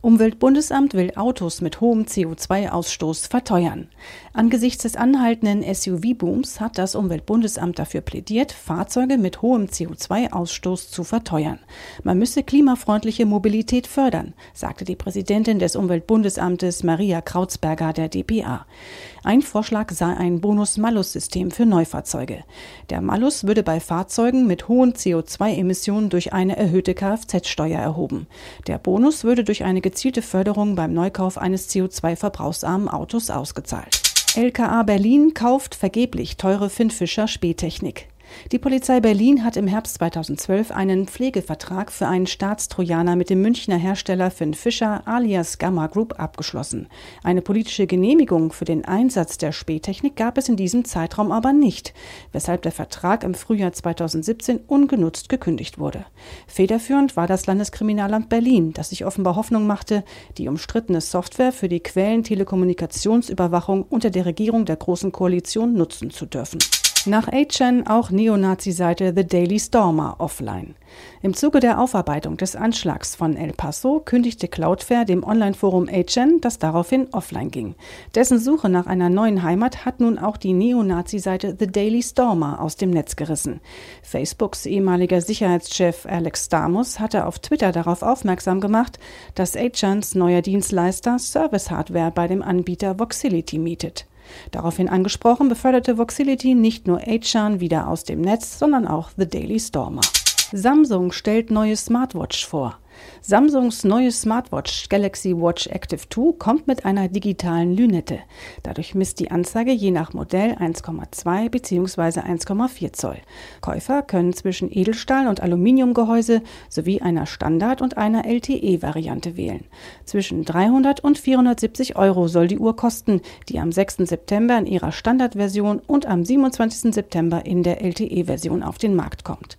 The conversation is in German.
Umweltbundesamt will Autos mit hohem CO2-Ausstoß verteuern. Angesichts des anhaltenden SUV-Booms hat das Umweltbundesamt dafür plädiert, Fahrzeuge mit hohem CO2-Ausstoß zu verteuern. Man müsse klimafreundliche Mobilität fördern, sagte die Präsidentin des Umweltbundesamtes Maria Krautsberger der dpa. Ein Vorschlag sei ein Bonus-Malus-System für Neufahrzeuge. Der Malus würde bei Fahrzeugen mit hohen CO2-Emissionen durch eine erhöhte Kfz-Steuer erhoben. Der Bonus würde durch eine gezielte Förderung beim Neukauf eines CO2-verbrauchsarmen Autos ausgezahlt. LKA Berlin kauft vergeblich teure Finnfischer Spähtechnik. Die Polizei Berlin hat im Herbst 2012 einen Pflegevertrag für einen Staatstrojaner mit dem Münchner Hersteller Finn Fischer alias Gamma Group abgeschlossen. Eine politische Genehmigung für den Einsatz der Spähtechnik gab es in diesem Zeitraum aber nicht, weshalb der Vertrag im Frühjahr 2017 ungenutzt gekündigt wurde. Federführend war das Landeskriminalamt Berlin, das sich offenbar Hoffnung machte, die umstrittene Software für die Quellentelekommunikationsüberwachung unter der Regierung der Großen Koalition nutzen zu dürfen. Nach 8chan auch Neonazi-Seite The Daily Stormer offline. Im Zuge der Aufarbeitung des Anschlags von El Paso kündigte Cloudflare dem Online-Forum 8chan, das daraufhin offline ging. Dessen Suche nach einer neuen Heimat hat nun auch die Neonazi-Seite The Daily Stormer aus dem Netz gerissen. Facebooks ehemaliger Sicherheitschef Alex Stamos hatte auf Twitter darauf aufmerksam gemacht, dass 8chans neuer Dienstleister Service-Hardware bei dem Anbieter Voxility mietet. Daraufhin angesprochen, beförderte Voxility nicht nur Achan wieder aus dem Netz, sondern auch The Daily Stormer. Samsung stellt neue Smartwatch vor. Samsungs neue Smartwatch Galaxy Watch Active 2 kommt mit einer digitalen Lünette. Dadurch misst die Anzeige je nach Modell 1,2 bzw. 1,4 Zoll. Käufer können zwischen Edelstahl- und Aluminiumgehäuse sowie einer Standard- und einer LTE-Variante wählen. Zwischen 300 und 470 Euro soll die Uhr kosten, die am 6. September in ihrer Standardversion und am 27. September in der LTE-Version auf den Markt kommt.